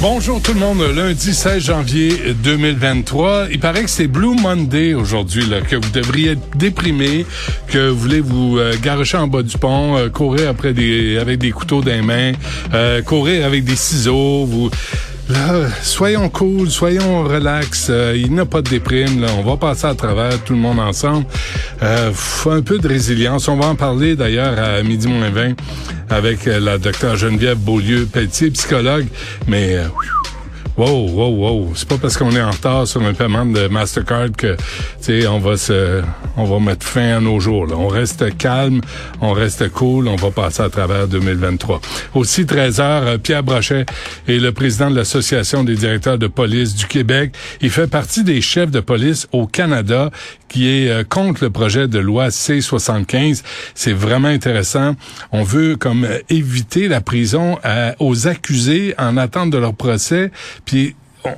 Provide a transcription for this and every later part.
Bonjour tout le monde, lundi 16 janvier 2023. Il paraît que c'est Blue Monday aujourd'hui, là, que vous devriez être déprimé, que vous voulez vous euh, garocher en bas du pont, euh, courir après des avec des couteaux dans les mains, euh, courir avec des ciseaux, vous Là, soyons cool, soyons relax. euh, il n'y a pas de déprime. Là. On va passer à travers tout le monde ensemble. Euh, un peu de résilience. On va en parler d'ailleurs à midi moins 20 avec euh, la docteure Geneviève Beaulieu-Pelletier, psychologue. Mais euh, Wow, wow, wow. C'est pas parce qu'on est en retard sur un paiement de Mastercard que, tu sais, on va se, on va mettre fin à nos jours, là. On reste calme, on reste cool, on va passer à travers 2023. Aussi, 13 heures, euh, Pierre Brochet est le président de l'Association des directeurs de police du Québec. Il fait partie des chefs de police au Canada qui est euh, contre le projet de loi C-75. C'est vraiment intéressant. On veut comme euh, éviter la prison à- aux accusés en attente de leur procès. Puis on-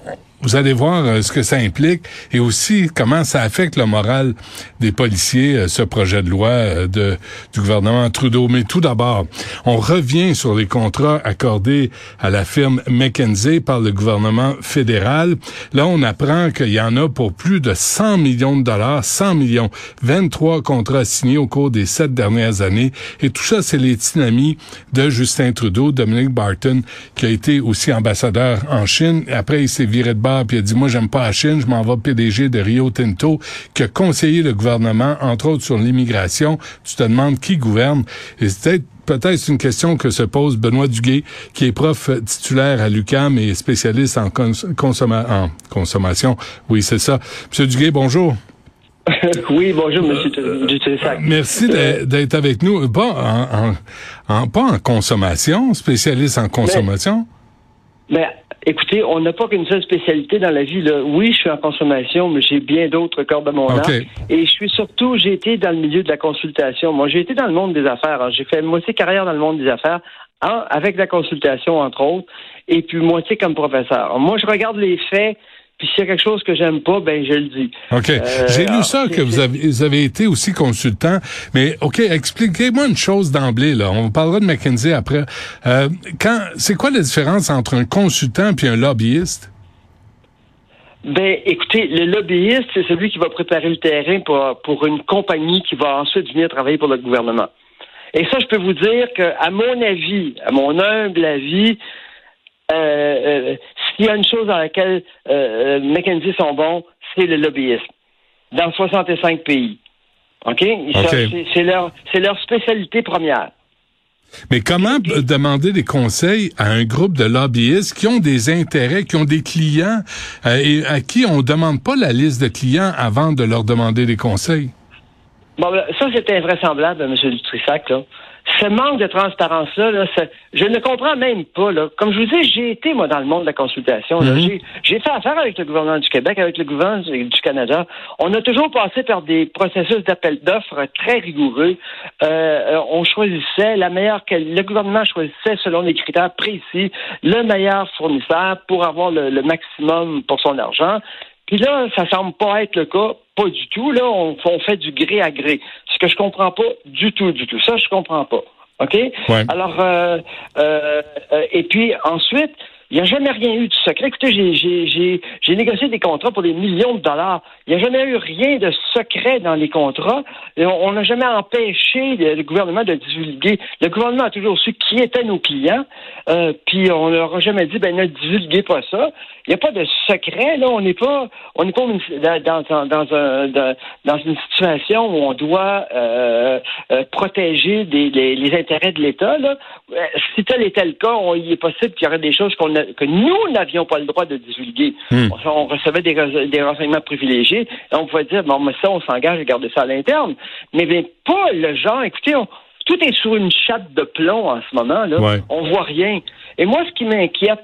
vous allez voir euh, ce que ça implique et aussi comment ça affecte le moral des policiers, euh, ce projet de loi euh, du gouvernement Trudeau. Mais tout d'abord, on revient sur les contrats accordés à la firme McKenzie par le gouvernement fédéral. Là, on apprend qu'il y en a pour plus de 100 millions de dollars, 100 millions, 23 contrats signés au cours des sept dernières années. Et tout ça, c'est les tsunamis de Justin Trudeau, Dominic Barton, qui a été aussi ambassadeur en Chine. Après, il s'est viré de puis il a dit, moi, j'aime pas la Chine, je m'en vais PDG de Rio Tinto, qui a conseillé le gouvernement, entre autres sur l'immigration. Tu te demandes qui gouverne. Et c'est peut-être une question que se pose Benoît Duguay, qui est prof titulaire à l'UCAM et spécialiste en, cons- consomma- en consommation. Oui, c'est ça. Monsieur Duguay, bonjour. oui, bonjour, monsieur Dutrisac. Merci d'être- avec nous. Pas en, en- en- pas en consommation, spécialiste en consommation? Mais écoutez, on n'a pas qu'une seule spécialité dans la vie. Là. Oui, je suis en consommation, mais j'ai bien d'autres cordes à mon arc. Et je suis surtout, j'ai été dans le milieu de la consultation. Moi, j'ai été dans le monde des affaires. hein. J'ai fait moitié carrière dans le monde des affaires, hein, avec la consultation, entre autres, et puis moitié comme professeur. Moi, je regarde les faits, puis s'il y a quelque chose que j'aime pas, ben je le dis. OK. Euh, J'ai lu ça que vous avez, vous avez été aussi consultant, mais OK, expliquez-moi une chose d'emblée là. On parlera de McKinsey après. Euh, quand c'est quoi la différence entre un consultant puis un lobbyiste? Ben, écoutez, le lobbyiste, c'est celui qui va préparer le terrain pour, pour une compagnie qui va ensuite venir travailler pour le gouvernement. Et ça, je peux vous dire que, à mon avis, à mon humble avis, euh, euh, s'il y a une chose dans laquelle euh, McKenzie sont bons, c'est le lobbyisme. Dans 65 pays. OK? C'est- leur, leur spécialité première. Mais comment demander des conseils à un groupe de lobbyistes qui ont des intérêts, qui ont des clients euh, et à qui on demande pas la liste de clients avant de leur demander des conseils? Bon, ben, ça, c'est invraisemblable, M. Dutrissac, là. Ce manque de transparence-là, là, je ne comprends même pas. Là. Comme je vous dis, j'ai été, moi, dans le monde de la consultation. Mhm. J'ai- fait affaire avec le gouvernement du Québec, avec le gouvernement du du Canada. On a toujours passé par des processus d'appel d'offres très rigoureux. Euh, on choisissait la meilleure... Le gouvernement choisissait, selon des critères précis, le meilleur fournisseur pour avoir le, le maximum pour son argent. Puis là, ça semble pas être le cas, pas du tout. Là, on, on fait du gré à gré. Ce que je comprends pas du tout, du tout. Ça, je comprends pas. OK? Ouais. Alors, euh, euh, euh, et puis ensuite, il n'y a jamais rien eu de secret. Écoutez, j'ai- négocié des contrats pour des millions de dollars. Il n'y a jamais eu rien de secret dans les contrats. Et on n'a jamais empêché le, gouvernement de divulguer. Le gouvernement a toujours su qui étaient nos clients. Euh, puis on leur a jamais dit, ben ne divulguez pas ça. Il n'y a pas de secret, là. On n'est pas, on n'est pas dans, dans, dans, dans- une situation où on doit euh, euh, protéger des, les, intérêts de l'État. Euh, Si tel était le cas, il est possible qu'il y aurait des choses qu'on que nous n'avions pas le droit de divulguer. Hmm. On, recevait des, renseignements privilégiés. Et on pouvait dire, bon, mais ça, on s'engage à garder ça à l'interne. Mais bien, pas le genre, écoutez, on- tout est sur une chatte de plomb en ce moment. Là. Ouais. On voit rien. Et moi, ce qui m'inquiète,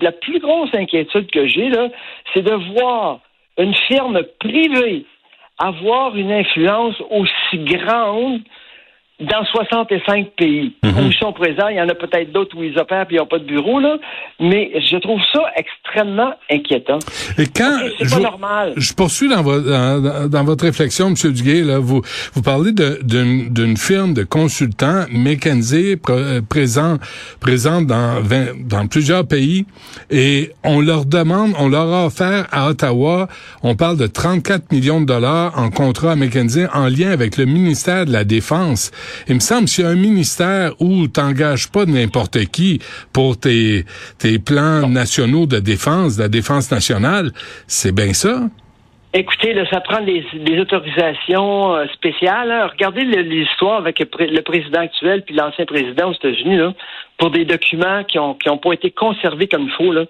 la plus grosse inquiétude que j'ai, là, c'est de voir une firme privée avoir une influence aussi grande dans 65 pays Mhm. où ils sont présents. Il y en a peut-être d'autres où ils opèrent puis ils n'ont pas de bureau, là. Mais je trouve ça extrêmement inquiétant. Et quand c'est je, pas normal. je poursuis dans, vo- dans, dans votre réflexion, M. Duguay, là, vous, vous parlez d'une firme de consultants, pr- euh, présent, présente dans, 20 dans plusieurs pays, et on leur demande, on leur a offert à Ottawa, on parle de 34 millions de dollars en contrat à McKinsey en lien avec le ministère de la Défense. Il me semble, s'il y a un ministère où t'engages pas n'importe qui pour tes, tes plans nationaux de défense, de la défense nationale, c'est bien ça? Écoutez, là, ça prend des, des autorisations euh, spéciales. hein. Regardez l'histoire avec le, pré- le président actuel puis l'ancien président aux États-Unis là, pour des documents qui ont qui ont pas été conservés comme il faut là.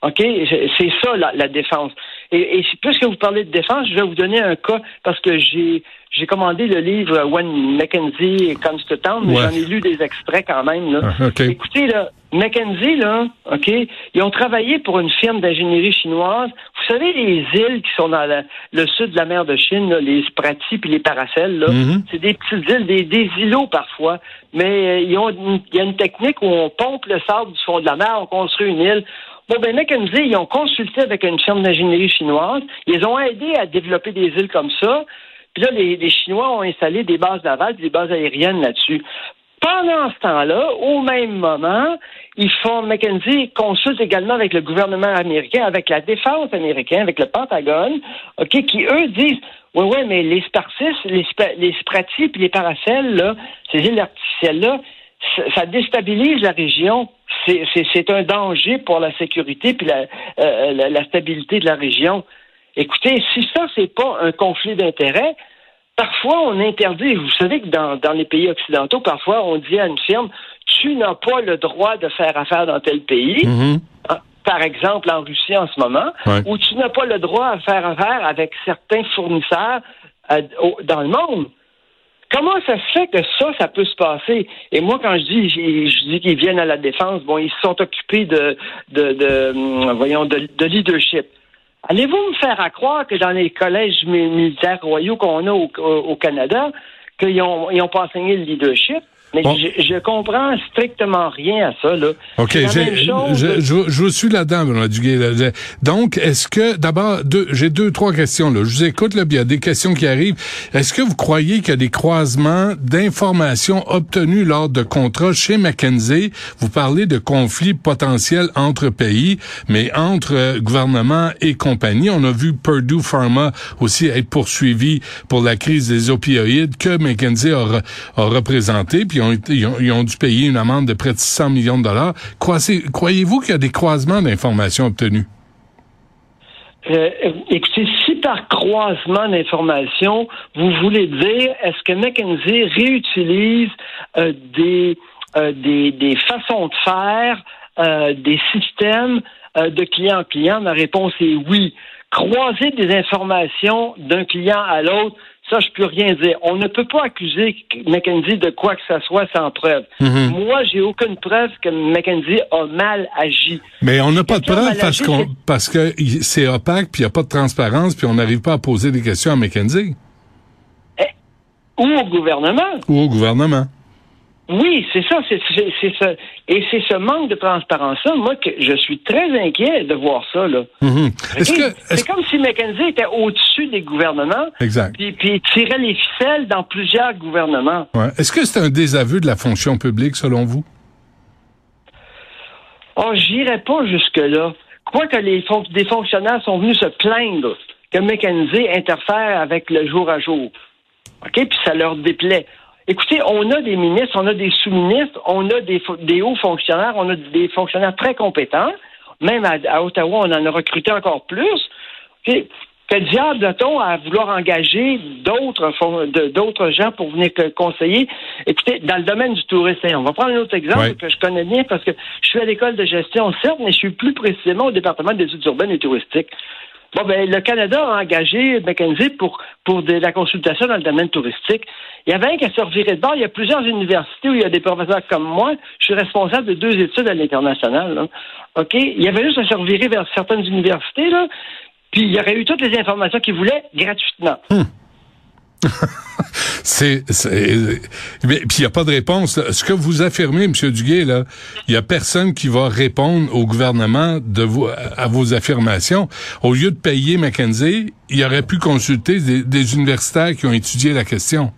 OK? C'est c'est ça la, la défense. Et, et puisque vous parlez de défense, je vais vous donner un cas parce que j'ai j'ai commandé le livre When Mackenzie Comes to Town, mais Ouais. j'en ai lu des extraits quand même. Là. Ah, OK. Écoutez, là, Mackenzie, là, OK, ils ont travaillé pour une firme d'ingénierie chinoise. Vous savez, les îles qui sont dans la- le sud de la mer de Chine, là, les Spratis puis les Paracels, là, Mhm. c'est des petites îles, des, des îlots parfois, mais euh, ils ont une- il y a une technique où on pompe le sable du fond de la mer, on construit une île. Bon, ben, Mackenzie, ils ont consulté avec une firme d'ingénierie chinoise. Ils ont aidé à développer des îles comme ça. Puis là, les, Chinois ont installé des bases navales, des bases aériennes là-dessus. Pendant ce temps-là, au même moment, ils font Mackenzie consulte également avec le gouvernement américain, avec la défense américaine, avec le Pentagone, ok, qui eux disent oui, oui, mais les Spartis, les, les Spratis puis les Paracels, là, ces îles artificielles-là, ça, déstabilise la région. C'est- un danger pour la sécurité puis la, euh, la, la stabilité de la région. Écoutez, si ça, c'est pas un conflit d'intérêts, parfois on interdit, vous savez que dans, dans les pays occidentaux, parfois on dit à une firme, tu n'as pas le droit de faire affaire dans tel pays. Mhm. Hein, Par exemple, en Russie en ce moment, Ouais. où tu n'as pas le droit de faire affaire avec certains fournisseurs euh, au- dans le monde. Comment ça se fait que ça, ça peut se passer? Et moi, quand je dis, je dis qu'ils viennent à la défense, bon, ils se sont occupés de, hum, voyons, de, de leadership. Allez-vous me faire à croire que dans les collèges mi- militaires royaux qu'on a au, Canada, qu'ils ont, ils ont pas enseigné le leadership? Mais Bon. je, je comprends strictement rien à ça, là. OK, C'est la j'ai- même chose. je, je, je vous suis là-dedans, Benoît Duguay. là. Donc, est-ce que, d'abord, deux- j'ai deux, trois questions. Là. Je vous écoute, là, puis il y a des questions qui arrivent. Est-ce que vous croyez qu'il y a des croisements d'informations obtenues lors de contrats chez McKinsey? Vous parlez de conflits potentiels entre pays, mais entre euh, gouvernements et compagnies. On a vu Purdue Pharma aussi être poursuivi pour la crise des opioïdes que McKinsey a, a représenté, puis ils, ont, dû payer une amende de près de 600 millions de dollars. Croyez-vous qu'il y a des croisements d'informations obtenues? Euh, écoutez, si par croisement d'informations, vous voulez dire, est-ce que McKinsey réutilise euh, des, euh, des, des façons de faire, euh, des systèmes euh, de client en client? Ma réponse est oui. Croiser des informations d'un client à l'autre, ça, je peux rien dire. On ne peut pas accuser McKinsey de quoi que ce soit sans preuve. Mhm. Moi, j'ai aucune preuve que McKinsey a mal agi. Mais on n'a pas de m'a parce, parce que c'est opaque, puis il n'y a pas de transparence, puis on n'arrive pas à poser des questions à McKinsey Ou au gouvernement. ou au gouvernement. Oui, c'est ça, c'est ça. Et c'est ce manque de transparence-là, moi, que je suis très inquiet de voir ça, là. Est-ce- C'est comme si McKenzie était au-dessus des gouvernements, Exact. puis, puis tirait les ficelles dans plusieurs gouvernements. Ouais. Est-ce que c'est un désaveu de la fonction publique, selon vous? Oh, j'irai pas jusque-là. Quoi que les fon- des fonctionnaires sont venus se plaindre que McKenzie interfère avec le jour à jour. OK? Puis ça leur déplaît. Écoutez, on a des ministres, on a des sous-ministres, on a des, hauts fonctionnaires, on a des fonctionnaires très compétents. Même à, à Ottawa, on en a recruté encore plus. OK? Que diable a-t-on à vouloir engager d'autres gens pour venir conseiller? Écoutez, dans le domaine du tourisme, on va prendre un autre exemple Ouais. que je connais bien parce que je suis à l'école de gestion, certes, mais je suis plus précisément au département des études urbaines et touristiques. Bon, ben, le Canada a engagé McKenzie pour, pour de la consultation dans le domaine touristique. Il y avait un qui se reviré de bord. Il y a plusieurs universités où il y a des professeurs comme moi. Je suis responsable de deux études à l'international. OK? Il y avait juste à se revirer vers certaines universités, là. Puis il y aurait eu toutes les informations qu'ils voulaient gratuitement. c'est, mais puis il n'y a pas de réponse. Ce que vous affirmez, M. Duguay, là, il y a personne qui va répondre au gouvernement de à vos affirmations. Au lieu de payer McKenzie, il aurait pu consulter des universitaires qui ont étudié la question.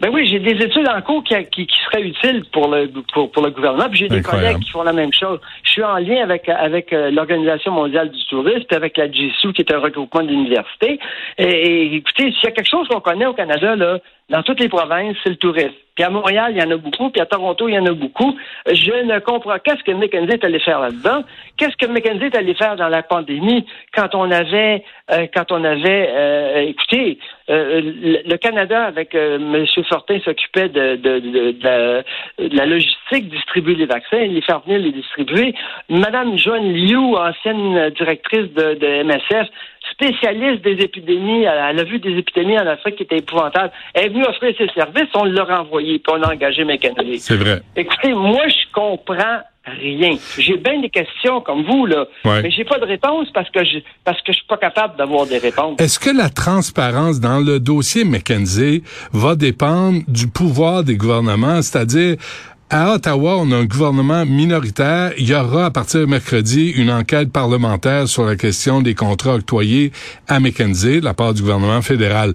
Ben oui, j'ai des études en cours qui, qui, qui seraient utiles pour le pour, pour le gouvernement. Puis j'ai des collègues qui font la même chose. Je suis en lien avec avec euh, l'Organisation mondiale du tourisme, puis avec la GSU, qui est un regroupement d'universités. Et, et, écoutez, s'il y a quelque chose qu'on connaît au Canada, là, dans toutes les provinces, c'est le tourisme. Puis à Montréal, il y en a beaucoup, puis à Toronto, il y en a beaucoup. Je ne comprends qu'est-ce que McKenzie est allé faire là-dedans? Qu'est-ce que McKenzie est allé faire dans la pandémie quand on avait, euh, quand on avait, euh, écoutez, euh, le, Canada avec M. Fortin s'occupait de, la logistique, distribuer les vaccins, les faire venir les distribuer. Madame Joanne Liu, ancienne directrice de, MSF, spécialiste des épidémies, elle a vu des épidémies en Afrique qui étaient épouvantables. Elle est venue offrir ses services, on l'a renvoyé, puis on a engagé McKenzie. C'est vrai. Écoutez, moi, je comprends rien. J'ai bien des questions comme vous, là. Ouais. Mais j'ai pas de réponse parce que je parce que je suis pas capable d'avoir des réponses. Est-ce que la transparence dans le dossier McKenzie va dépendre du pouvoir des gouvernements, c'est-à-dire à Ottawa, on a un gouvernement minoritaire. Il y aura à partir de mercredi une enquête parlementaire sur la question des contrats octroyés à McKenzie de la part du gouvernement fédéral.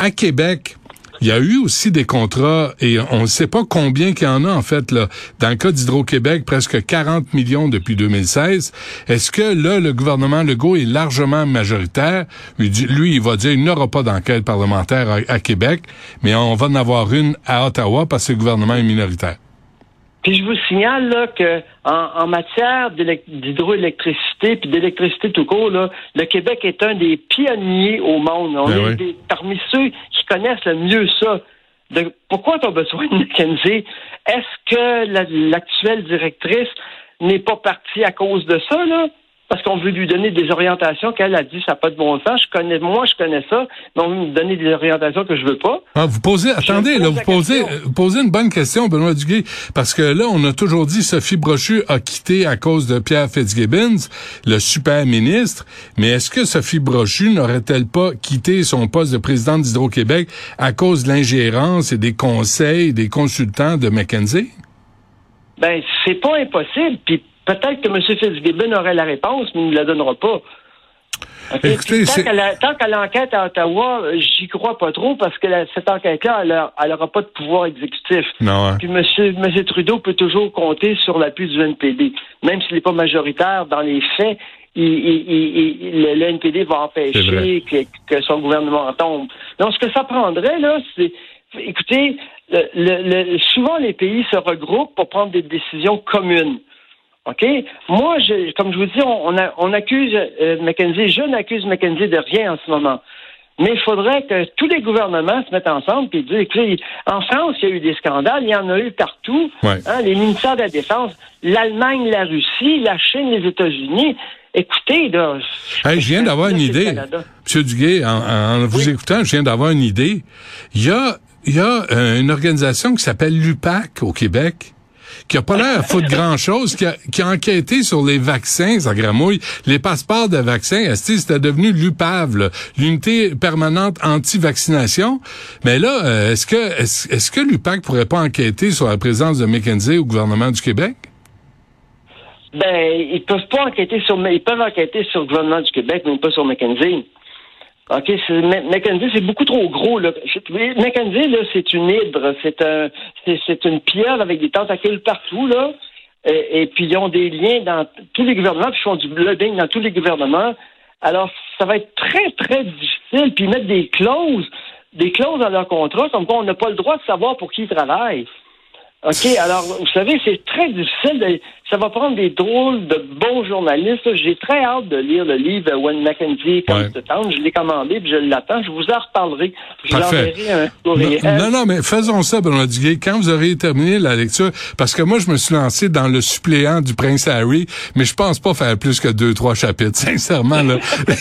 À Québec, il y a eu aussi des contrats et on ne sait pas combien qu'il y en a en fait là. Dans le cas d'Hydro-Québec, presque 40 millions depuis 2016. Est-ce que là le gouvernement Legault est largement majoritaire? Lui, il va dire il n'y aura pas d'enquête parlementaire à, Québec, mais on va en avoir une à Ottawa parce que le gouvernement est minoritaire. Puis je vous signale là, que en, matière d'hydroélectricité puis d'électricité tout court, là, le Québec est un des pionniers au monde. On ben est des, parmi ceux qui connaissent le mieux ça. De, pourquoi tu as besoin de McKenzie? Est-ce que l'actuelle directrice n'est pas partie à cause de ça, là? Parce qu'on veut lui donner des orientations qu'elle a dit ça n'a pas de bon sens. Je connais, moi, je connais ça, mais on veut me donner des orientations que je veux pas. Ah, vous posez, attendez, là, vous posez, vous posez une bonne question, Benoît Duguay, parce que là, on a toujours dit Sophie Brochu a quitté à cause de Pierre Fitzgibbons, le super ministre, mais est-ce que Sophie Brochu n'aurait-elle pas quitté son poste de présidente d'Hydro-Québec à cause de l'ingérence et des conseils des consultants de McKenzie? Ben, c'est pas impossible. Puis Peut-être que M. Fitzgibbon aurait la réponse, mais il ne la donnera pas. tant qu'à l'enquête à Ottawa, j'y crois pas trop parce que cette enquête-là, elle n'aura pas de pouvoir exécutif. Non, hein. Puis M. Trudeau peut toujours compter sur l'appui du NPD. Même s'il n'est pas majoritaire dans les faits, le, NPD va empêcher que, son gouvernement tombe. Donc, ce que ça prendrait, là, c'est écoutez, souvent les pays se regroupent pour prendre des décisions communes. OK? Moi, je, comme je vous dis, on, on, accuse euh, McKenzie, je n'accuse McKenzie de rien en ce moment. Mais il faudrait que tous les gouvernements se mettent ensemble et disent, écoutez, en France, il y a eu des scandales, il y en a eu partout. Hein, les ministères de la Défense, l'Allemagne, la Russie, la Chine, les États-Unis. Écoutez, là, je viens d'avoir une idée. Monsieur Duguay, en, vous écoutant, je viens d'avoir une idée. Il y a, il y a euh, une organisation qui s'appelle l'UPAC au Québec qui a pas l'air à foutre grand-chose, qui a, qui a enquêté sur les vaccins, ça gramouille, les passeports de vaccins, c'était devenu l'UPAV, l'unité permanente anti-vaccination. Mais là, euh, est-ce que est-ce, est-ce que l'UPAC pourrait pas enquêter sur la présence de McKenzie au gouvernement du Québec? Ben, ils peuvent pas enquêter sur, ils peuvent enquêter sur le gouvernement du Québec, mais pas sur McKenzie. OK, Mackenzie, c'est beaucoup trop gros. Là. Mackenzie, là, c'est une hydre, c'est un, c'est une pierre avec des tentacules partout, là. Et, puis ils ont des liens dans tous les gouvernements, puis ils font du blooding dans tous les gouvernements. Alors, ça va être très, très difficile. Puis mettre des clauses, des clauses dans leur contrat, comme quoi on n'a pas le droit de savoir pour qui ils travaillent. OK, alors, vous savez, c'est très difficile. De, ça va prendre des drôles de bons journalistes. J'ai très hâte de lire le livre When Mackenzie Comes to Town. Je l'ai commandé, puis je l'attends. Je vous en reparlerai. Je vous enverrai un courriel. Non, non, mais faisons ça, Benoît Duguay. Quand vous aurez terminé la lecture, parce que moi, je me suis lancé dans le suppléant du Prince Harry, mais je pense pas faire plus que deux, trois chapitres. Sincèrement, là,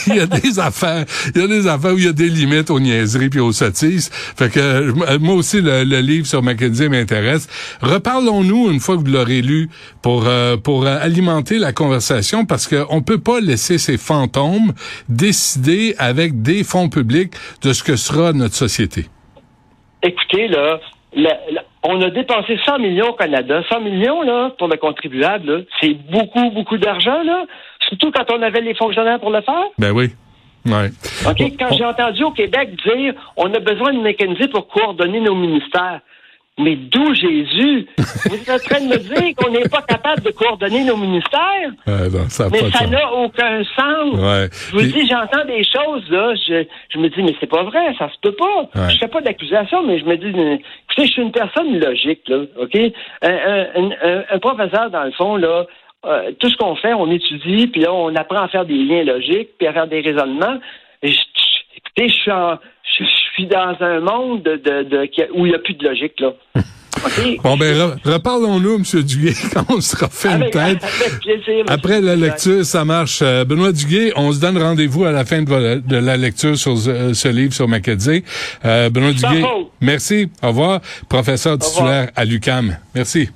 il y a des affaires, il y a des affaires où il y a des limites aux niaiseries puis aux sottises. Fait que moi aussi, le, livre sur Mackenzie m'intéresse. Reparlons-nous une fois que vous l'aurez lu pour euh, pour alimenter la conversation parce qu'on peut pas laisser ces fantômes décider avec des fonds publics de ce que sera notre société. Écoutez, là, on a dépensé 100 millions au Canada. 100 millions, là, pour le contribuable, c'est beaucoup, beaucoup d'argent, là. Surtout quand on avait les fonctionnaires pour le faire. Ben oui. Ouais. OK, quand j'ai entendu au Québec dire on a besoin de mécanisme pour coordonner nos ministères. Mais d'où Jésus? Vous êtes en train de me dire qu'on n'est pas capable de coordonner nos ministères? ça mais ça n'a aucun sens. Je vous dis, j'entends des choses, là. Je, me dis, mais c'est pas vrai, ça se peut pas. Je Je fais pas d'accusation, mais je me dis, écoutez, je suis une personne logique, là. OK? Un, professeur, dans le fond, là, euh, tout ce qu'on fait, on étudie, puis là, on apprend à faire des liens logiques, puis à faire des raisonnements. écoutez, je suis en je suis dans un monde de, où il n'y a plus de logique, là. Bon, ben, reparlons-nous, M. Duguay, quand on sera fait une tête. Après la lecture, ça marche. Euh, Benoît Duguay, on se donne rendez-vous à la fin de, la lecture sur ce, livre sur Mackenzie. Euh, Benoît Duguay, merci. Au revoir. Professeur titulaire à l'UCAM. Merci.